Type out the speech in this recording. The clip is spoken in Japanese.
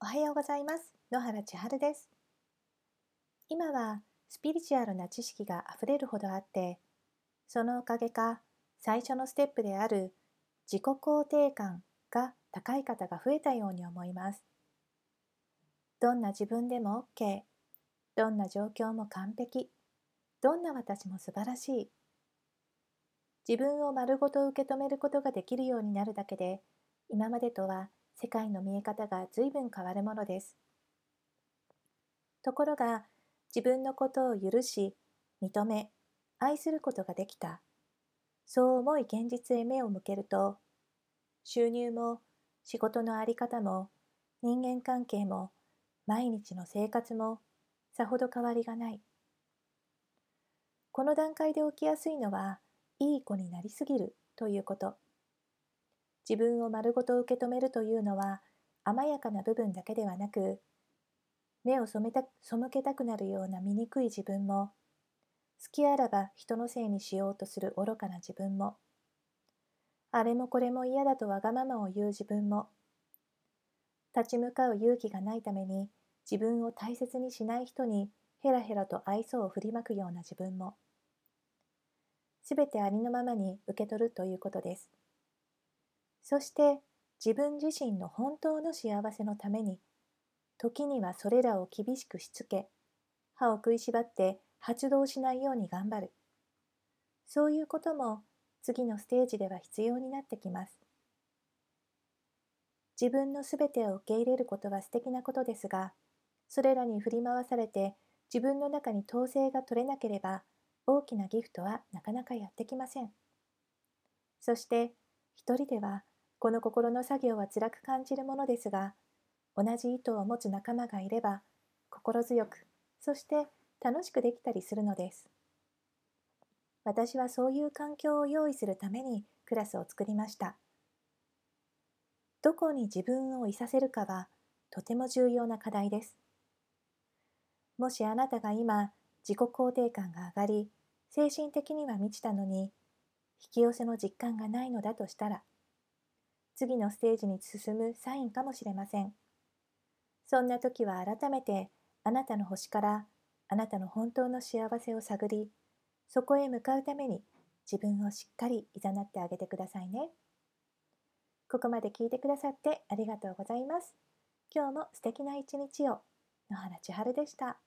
おはようございます。野原千春です。今はスピリチュアルな知識があふれるほどあって、そのおかげか最初のステップである自己肯定感が高い方が増えたように思います。どんな自分でも OK、どんな状況も完璧、どんな私も素晴らしい。自分を丸ごと受け止めることができるようになるだけで、今までとは世界の見え方が随分変わるものです。ところが、自分のことを許し、認め、愛することができた。そう思い現実へ目を向けると、収入も仕事のあり方も人間関係も毎日の生活もさほど変わりがない。この段階で起きやすいのは、いい子になりすぎるということ。自分を丸ごと受け止めるというのは甘やかな部分だけではなく目を背めた背けたくなるような醜い自分も好きあらば人のせいにしようとする愚かな自分もあれもこれも嫌だとわがままを言う自分も立ち向かう勇気がないために自分を大切にしない人にヘラヘラと愛想を振りまくような自分もすべてありのままに受け取るということです。そして自分自身の本当の幸せのために、時にはそれらを厳しくしつけ、歯を食いしばって発動しないように頑張る。そういうことも次のステージでは必要になってきます。自分のすべてを受け入れることは素敵なことですが、それらに振り回されて自分の中に統制が取れなければ、大きなギフトはなかなかやってきません。そして、一人ではこの心の作業は辛く感じるものですが、同じ意図を持つ仲間がいれば、心強く、そして楽しくできたりするのです。私はそういう環境を用意するためにクラスを作りました。どこに自分をいさせるかはとても重要な課題です。もしあなたが今自己肯定感が上がり、精神的には満ちたのに、引き寄せの実感がないのだとしたら、次のステージに進むサインかもしれません。そんな時は改めてあなたの星からあなたの本当の幸せを探り、そこへ向かうために自分をしっかり誘ってあげてくださいね。ここまで聞いてくださってありがとうございます。今日も素敵な一日を。野原千春でした。